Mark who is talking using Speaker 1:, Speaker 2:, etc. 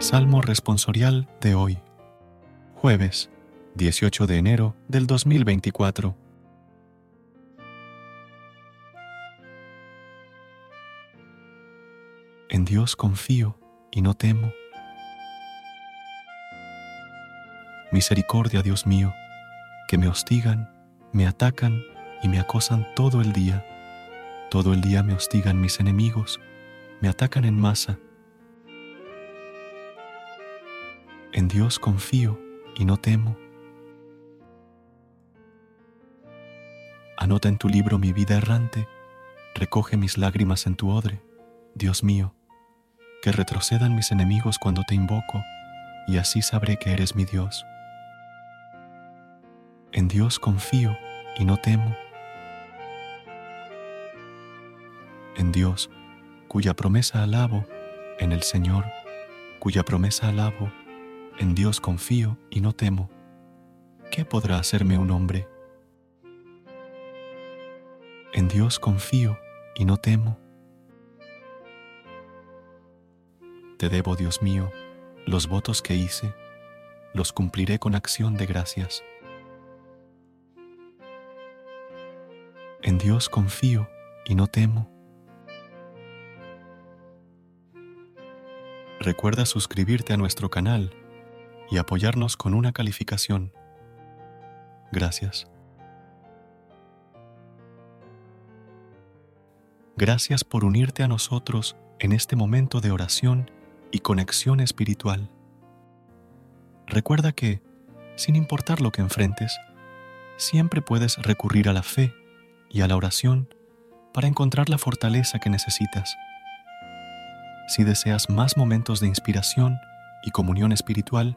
Speaker 1: Salmo responsorial de hoy, jueves 18 de enero del 2024. En Dios confío y no temo. Misericordia, Dios mío, que me hostigan, me atacan y me acosan todo el día. Todo el día me hostigan mis enemigos, me atacan en masa En Dios confío y no temo. Anota en tu libro mi vida errante, recoge mis lágrimas en tu odre, Dios mío, que retrocedan mis enemigos cuando te invoco, y así sabré que eres mi Dios. En Dios confío y no temo. En Dios, cuya promesa alabo, en el Señor, cuya promesa alabo, en Dios confío y no temo. ¿Qué podrá hacerme un hombre? En Dios confío y no temo. Te debo, Dios mío, los votos que hice, los cumpliré con acción de gracias. En Dios confío y no temo. Recuerda suscribirte a nuestro canal y apoyarnos con una calificación. Gracias. Gracias por unirte a nosotros en este momento de oración y conexión espiritual. Recuerda que, sin importar lo que enfrentes, siempre puedes recurrir a la fe y a la oración para encontrar la fortaleza que necesitas. Si deseas más momentos de inspiración y comunión espiritual,